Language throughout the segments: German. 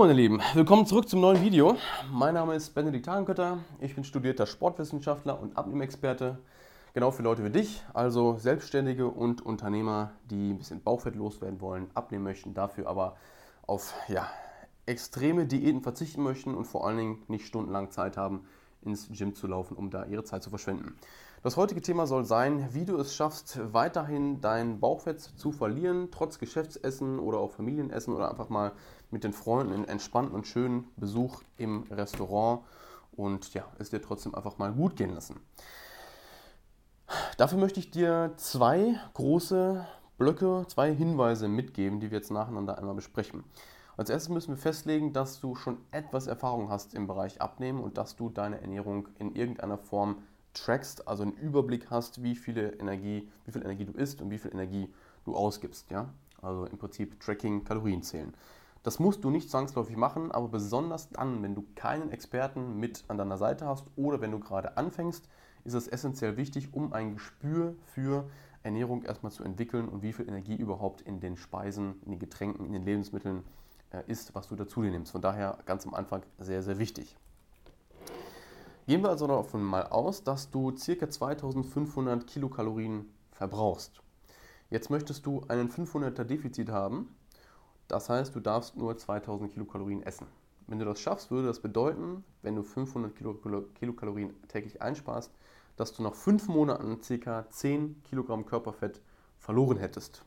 meine Lieben, willkommen zurück zum neuen Video. Mein Name ist Benedikt Hagenkötter, ich bin studierter Sportwissenschaftler und Abnehmexperte. Genau für Leute wie dich, also Selbstständige und Unternehmer, die ein bisschen Bauchfett loswerden wollen, abnehmen möchten, dafür aber auf ja, extreme Diäten verzichten möchten und vor allen Dingen nicht stundenlang Zeit haben, ins Gym zu laufen, um da ihre Zeit zu verschwenden. Das heutige Thema soll sein, wie du es schaffst, weiterhin dein Bauchfett zu verlieren, trotz Geschäftsessen oder auch Familienessen oder einfach mal mit den Freunden in entspannten und schönen Besuch im Restaurant und ja, es dir trotzdem einfach mal gut gehen lassen. Dafür möchte ich dir zwei große Blöcke, zwei Hinweise mitgeben, die wir jetzt nacheinander einmal besprechen. Als erstes müssen wir festlegen, dass du schon etwas Erfahrung hast im Bereich Abnehmen und dass du deine Ernährung in irgendeiner Form trackst, also einen Überblick hast, wie, viele Energie, wie viel Energie du isst und wie viel Energie du ausgibst. Ja? Also im Prinzip Tracking, Kalorien zählen. Das musst du nicht zwangsläufig machen, aber besonders dann, wenn du keinen Experten mit an deiner Seite hast oder wenn du gerade anfängst, ist es essentiell wichtig, um ein Gespür für Ernährung erstmal zu entwickeln und wie viel Energie überhaupt in den Speisen, in den Getränken, in den Lebensmitteln ist, was du dazu dir nimmst. Von daher ganz am Anfang sehr, sehr wichtig. Gehen wir also davon mal aus, dass du ca. 2500 Kilokalorien verbrauchst. Jetzt möchtest du einen 500er Defizit haben. Das heißt, du darfst nur 2000 Kilokalorien essen. Wenn du das schaffst, würde das bedeuten, wenn du 500 Kilokalorien täglich einsparst, dass du nach fünf Monaten ca. 10 Kilogramm Körperfett verloren hättest.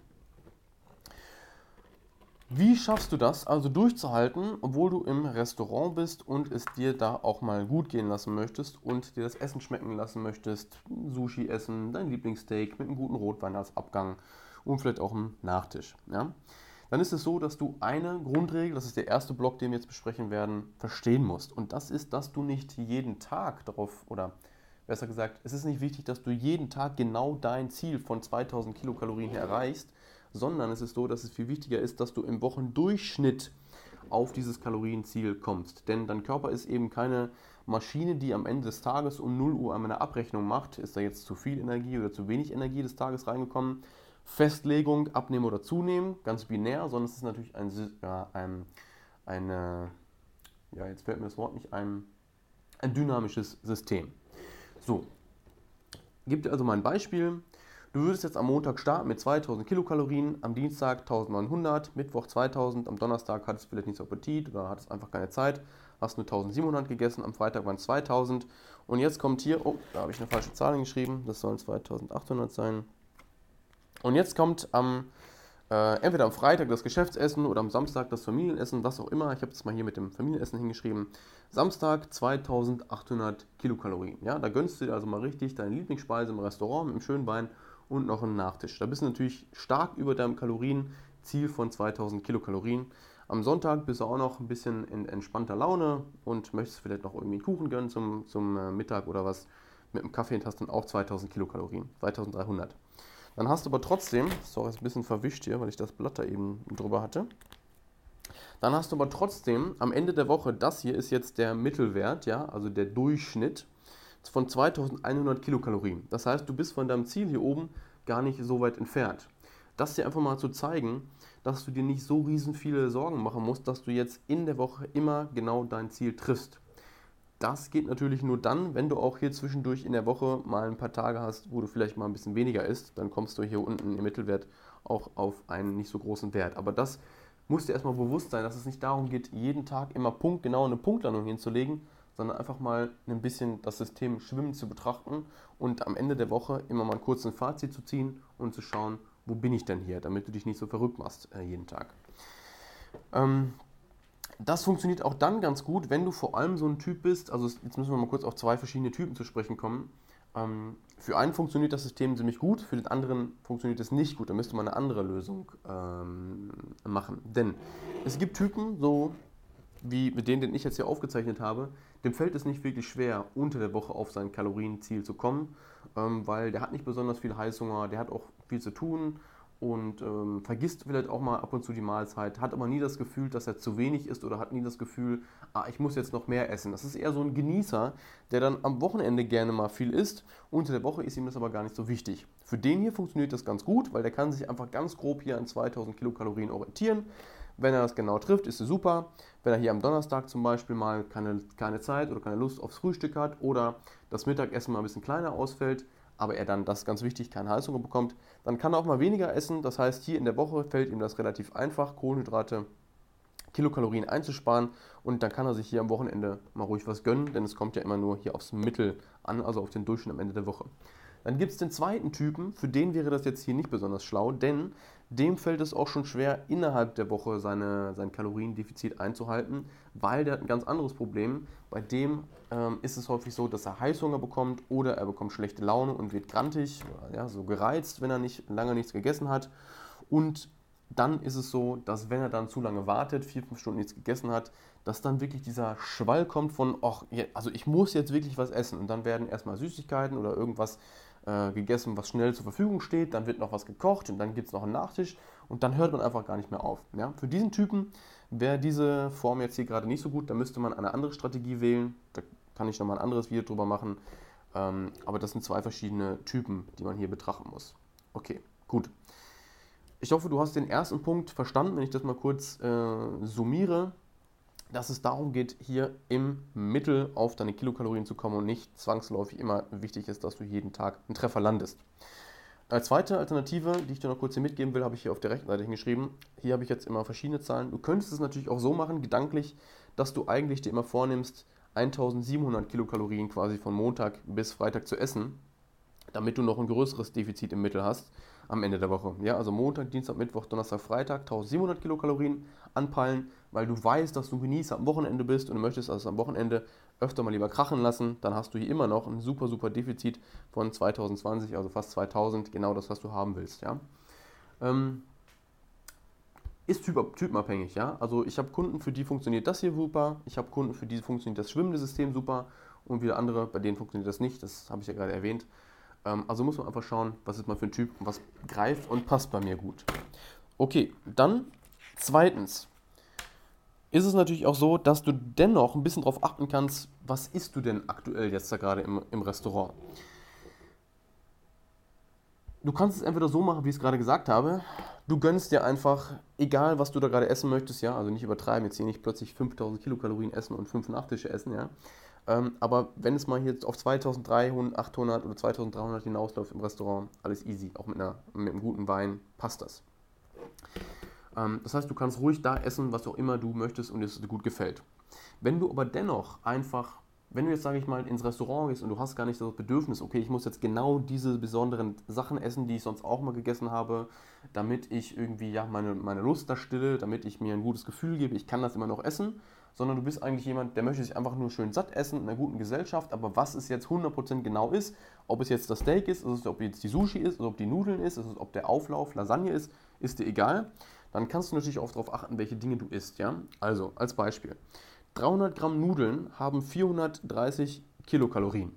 Wie schaffst du das also durchzuhalten, obwohl du im Restaurant bist und es dir da auch mal gut gehen lassen möchtest und dir das Essen schmecken lassen möchtest? Sushi essen, dein Lieblingssteak mit einem guten Rotwein als Abgang und vielleicht auch einen Nachtisch. Ja? Dann ist es so, dass du eine Grundregel, das ist der erste Block, den wir jetzt besprechen werden, verstehen musst. Und das ist, dass du nicht jeden Tag darauf, oder besser gesagt, es ist nicht wichtig, dass du jeden Tag genau dein Ziel von 2000 Kilokalorien erreichst, sondern es ist so, dass es viel wichtiger ist, dass du im Wochendurchschnitt auf dieses Kalorienziel kommst. Denn dein Körper ist eben keine Maschine, die am Ende des Tages um 0 Uhr eine Abrechnung macht. Ist da jetzt zu viel Energie oder zu wenig Energie des Tages reingekommen? Festlegung, abnehmen oder zunehmen, ganz binär, sondern es ist natürlich ein, ja, ein, eine, ja, jetzt fällt mir das Wort nicht ein, ein dynamisches System. So, gib dir also mal ein Beispiel. Du würdest jetzt am Montag starten mit 2000 Kilokalorien, am Dienstag 1900, Mittwoch 2000, am Donnerstag hattest du vielleicht nicht so Appetit oder hattest einfach keine Zeit, hast nur 1700 gegessen, am Freitag waren es 2000 und jetzt kommt hier, oh, da habe ich eine falsche Zahl geschrieben, das sollen 2800 sein. Und jetzt kommt am äh, entweder am Freitag das Geschäftsessen oder am Samstag das Familienessen, was auch immer. Ich habe das mal hier mit dem Familienessen hingeschrieben. Samstag 2800 Kilokalorien. Ja, da gönnst du dir also mal richtig deine Lieblingsspeise im Restaurant mit einem schönen Wein und noch einen Nachtisch. Da bist du natürlich stark über deinem Kalorienziel von 2000 Kilokalorien. Am Sonntag bist du auch noch ein bisschen in entspannter Laune und möchtest vielleicht noch irgendwie einen Kuchen gönnen zum, zum äh, Mittag oder was. Mit einem Kaffee und hast dann auch 2000 Kilokalorien, 2300. Dann hast du aber trotzdem, sorry, ist ein bisschen verwischt hier, weil ich das Blatt da eben drüber hatte. Dann hast du aber trotzdem am Ende der Woche, das hier ist jetzt der Mittelwert, ja, also der Durchschnitt von 2100 Kilokalorien. Das heißt, du bist von deinem Ziel hier oben gar nicht so weit entfernt. Das dir einfach mal zu zeigen, dass du dir nicht so riesen viele Sorgen machen musst, dass du jetzt in der Woche immer genau dein Ziel triffst. Das geht natürlich nur dann, wenn du auch hier zwischendurch in der Woche mal ein paar Tage hast, wo du vielleicht mal ein bisschen weniger isst. Dann kommst du hier unten im Mittelwert auch auf einen nicht so großen Wert. Aber das muss dir erstmal bewusst sein, dass es nicht darum geht, jeden Tag immer punktgenau eine Punktlandung hinzulegen, sondern einfach mal ein bisschen das System Schwimmen zu betrachten und am Ende der Woche immer mal kurz ein Fazit zu ziehen und zu schauen, wo bin ich denn hier, damit du dich nicht so verrückt machst äh, jeden Tag. Ähm, das funktioniert auch dann ganz gut, wenn du vor allem so ein Typ bist, also jetzt müssen wir mal kurz auf zwei verschiedene Typen zu sprechen kommen. Ähm, für einen funktioniert das System ziemlich gut, für den anderen funktioniert es nicht gut. Da müsste man eine andere Lösung ähm, machen. Denn es gibt Typen, so wie mit denen, den ich jetzt hier aufgezeichnet habe, dem fällt es nicht wirklich schwer, unter der Woche auf sein Kalorienziel zu kommen, ähm, weil der hat nicht besonders viel Heißhunger, der hat auch viel zu tun und ähm, vergisst vielleicht auch mal ab und zu die Mahlzeit, hat aber nie das Gefühl, dass er zu wenig isst oder hat nie das Gefühl, ah, ich muss jetzt noch mehr essen. Das ist eher so ein Genießer, der dann am Wochenende gerne mal viel isst. Unter der Woche ist ihm das aber gar nicht so wichtig. Für den hier funktioniert das ganz gut, weil der kann sich einfach ganz grob hier an 2000 Kilokalorien orientieren. Wenn er das genau trifft, ist es super. Wenn er hier am Donnerstag zum Beispiel mal keine, keine Zeit oder keine Lust aufs Frühstück hat oder das Mittagessen mal ein bisschen kleiner ausfällt, aber er dann, das ist ganz wichtig, keine Heißhunger bekommt, dann kann er auch mal weniger essen. Das heißt, hier in der Woche fällt ihm das relativ einfach, Kohlenhydrate, Kilokalorien einzusparen und dann kann er sich hier am Wochenende mal ruhig was gönnen, denn es kommt ja immer nur hier aufs Mittel an, also auf den Durchschnitt am Ende der Woche. Dann gibt es den zweiten Typen, für den wäre das jetzt hier nicht besonders schlau, denn dem fällt es auch schon schwer, innerhalb der Woche seine, sein Kaloriendefizit einzuhalten, weil der hat ein ganz anderes Problem. Bei dem ähm, ist es häufig so, dass er Heißhunger bekommt oder er bekommt schlechte Laune und wird grantig, ja, so gereizt, wenn er nicht lange nichts gegessen hat. Und dann ist es so, dass wenn er dann zu lange wartet, vier, fünf Stunden nichts gegessen hat, dass dann wirklich dieser Schwall kommt von, ach, also ich muss jetzt wirklich was essen. Und dann werden erstmal Süßigkeiten oder irgendwas äh, gegessen, was schnell zur Verfügung steht, dann wird noch was gekocht und dann gibt es noch einen Nachtisch und dann hört man einfach gar nicht mehr auf. Ja? Für diesen Typen wäre diese Form jetzt hier gerade nicht so gut, da müsste man eine andere Strategie wählen. Da kann ich nochmal ein anderes Video drüber machen. Ähm, aber das sind zwei verschiedene Typen, die man hier betrachten muss. Okay, gut. Ich hoffe, du hast den ersten Punkt verstanden, wenn ich das mal kurz äh, summiere dass es darum geht, hier im Mittel auf deine Kilokalorien zu kommen und nicht zwangsläufig immer wichtig ist, dass du jeden Tag einen Treffer landest. Als zweite Alternative, die ich dir noch kurz hier mitgeben will, habe ich hier auf der rechten Seite hingeschrieben. Hier habe ich jetzt immer verschiedene Zahlen. Du könntest es natürlich auch so machen, gedanklich, dass du eigentlich dir immer vornimmst, 1700 Kilokalorien quasi von Montag bis Freitag zu essen, damit du noch ein größeres Defizit im Mittel hast am Ende der Woche. Ja, also Montag, Dienstag, Mittwoch, Donnerstag, Freitag 1700 Kilokalorien anpeilen, weil du weißt, dass du Genießer am Wochenende bist und du möchtest also am Wochenende öfter mal lieber krachen lassen, dann hast du hier immer noch ein super, super Defizit von 2020, also fast 2000, genau das, was du haben willst. Ja. Ähm, ist typ, typenabhängig, ja. Also ich habe Kunden, für die funktioniert das hier super, ich habe Kunden, für die funktioniert das schwimmende System super und wieder andere, bei denen funktioniert das nicht, das habe ich ja gerade erwähnt. Ähm, also muss man einfach schauen, was ist man für ein Typ und was greift und passt bei mir gut. Okay, dann zweitens ist es natürlich auch so, dass du dennoch ein bisschen darauf achten kannst, was isst du denn aktuell jetzt da gerade im, im Restaurant. Du kannst es entweder so machen, wie ich es gerade gesagt habe. Du gönnst dir einfach, egal was du da gerade essen möchtest, ja, also nicht übertreiben, jetzt hier nicht plötzlich 5000 Kilokalorien essen und 5 Nachtische essen, ja. Ähm, aber wenn es mal hier auf 2300, 800 oder 2300 hinausläuft im Restaurant, alles easy. Auch mit, einer, mit einem guten Wein passt das. Ähm, das heißt, du kannst ruhig da essen, was auch immer du möchtest und es dir gut gefällt. Wenn du aber dennoch einfach, wenn du jetzt, sage ich mal, ins Restaurant gehst und du hast gar nicht das Bedürfnis, okay, ich muss jetzt genau diese besonderen Sachen essen, die ich sonst auch mal gegessen habe, damit ich irgendwie ja, meine, meine Lust da stille, damit ich mir ein gutes Gefühl gebe, ich kann das immer noch essen, sondern du bist eigentlich jemand, der möchte sich einfach nur schön satt essen in einer guten Gesellschaft, aber was es jetzt 100% genau ist, ob es jetzt das Steak ist, ob jetzt die Sushi ist, ob die Nudeln ist, ob der Auflauf Lasagne ist, ist dir egal. Dann kannst du natürlich auch darauf achten, welche Dinge du isst. Ja? Also als Beispiel, 300 Gramm Nudeln haben 430 Kilokalorien.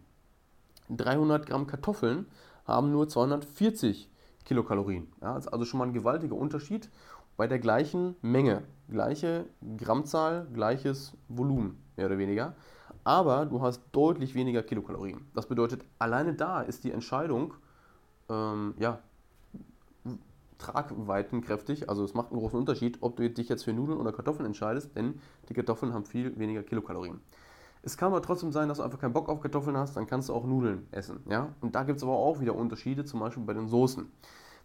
300 Gramm Kartoffeln haben nur 240 Kilokalorien. Ja, also schon mal ein gewaltiger Unterschied bei der gleichen Menge, gleiche Grammzahl, gleiches Volumen, mehr oder weniger. Aber du hast deutlich weniger Kilokalorien. Das bedeutet, alleine da ist die Entscheidung ähm, ja, tragweitenkräftig. Also es macht einen großen Unterschied, ob du dich jetzt für Nudeln oder Kartoffeln entscheidest, denn die Kartoffeln haben viel weniger Kilokalorien. Es kann aber trotzdem sein, dass du einfach keinen Bock auf Kartoffeln hast, dann kannst du auch Nudeln essen. Ja? Und da gibt es aber auch wieder Unterschiede, zum Beispiel bei den Soßen.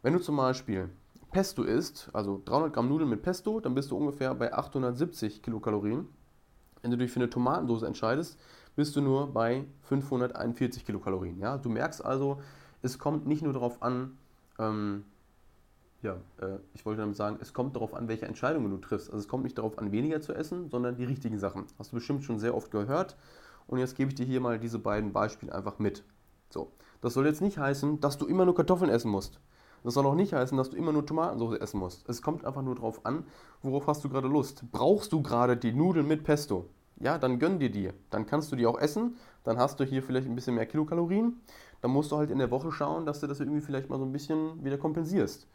Wenn du zum Beispiel Pesto isst, also 300 Gramm Nudeln mit Pesto, dann bist du ungefähr bei 870 Kilokalorien. Wenn du dich für eine Tomatensauce entscheidest, bist du nur bei 541 Kilokalorien. Ja? Du merkst also, es kommt nicht nur darauf an, ähm, ja, äh, ich wollte damit sagen, es kommt darauf an, welche Entscheidungen du triffst. Also es kommt nicht darauf an, weniger zu essen, sondern die richtigen Sachen. Hast du bestimmt schon sehr oft gehört. Und jetzt gebe ich dir hier mal diese beiden Beispiele einfach mit. So, das soll jetzt nicht heißen, dass du immer nur Kartoffeln essen musst. Das soll auch nicht heißen, dass du immer nur Tomatensauce essen musst. Es kommt einfach nur darauf an, worauf hast du gerade Lust. Brauchst du gerade die Nudeln mit Pesto? Ja, dann gönn dir die. Dann kannst du die auch essen. Dann hast du hier vielleicht ein bisschen mehr Kilokalorien. Dann musst du halt in der Woche schauen, dass du das irgendwie vielleicht mal so ein bisschen wieder kompensierst.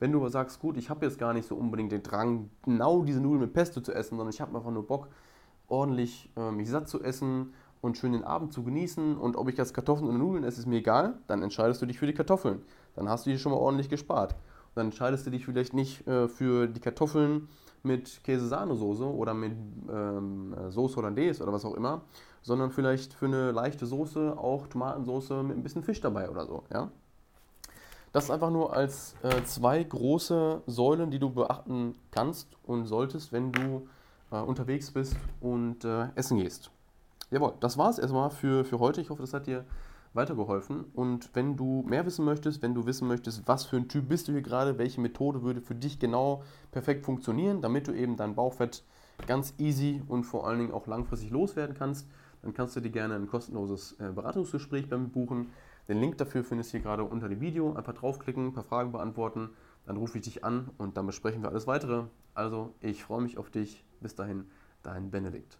Wenn du aber sagst, gut, ich habe jetzt gar nicht so unbedingt den Drang, genau diese Nudeln mit Pesto zu essen, sondern ich habe einfach nur Bock, ordentlich äh, mich satt zu essen und schön den Abend zu genießen und ob ich jetzt Kartoffeln oder Nudeln esse, ist mir egal, dann entscheidest du dich für die Kartoffeln. Dann hast du hier schon mal ordentlich gespart. Und dann entscheidest du dich vielleicht nicht äh, für die Kartoffeln, mit Käse-Sahnesoße oder mit ähm, Soße Hollandaise oder was auch immer, sondern vielleicht für eine leichte Soße auch Tomatensoße mit ein bisschen Fisch dabei oder so. Ja? Das einfach nur als äh, zwei große Säulen, die du beachten kannst und solltest, wenn du äh, unterwegs bist und äh, essen gehst. Jawohl, das war es erstmal für, für heute. Ich hoffe, das hat dir weitergeholfen. Und wenn du mehr wissen möchtest, wenn du wissen möchtest, was für ein Typ bist du hier gerade, welche Methode würde für dich genau perfekt funktionieren, damit du eben dein Bauchfett ganz easy und vor allen Dingen auch langfristig loswerden kannst, dann kannst du dir gerne ein kostenloses äh, Beratungsgespräch bei mir buchen. Den Link dafür findest du hier gerade unter dem Video. Einfach draufklicken, ein paar Fragen beantworten, dann rufe ich dich an und dann besprechen wir alles weitere. Also, ich freue mich auf dich. Bis dahin, dein Benedikt.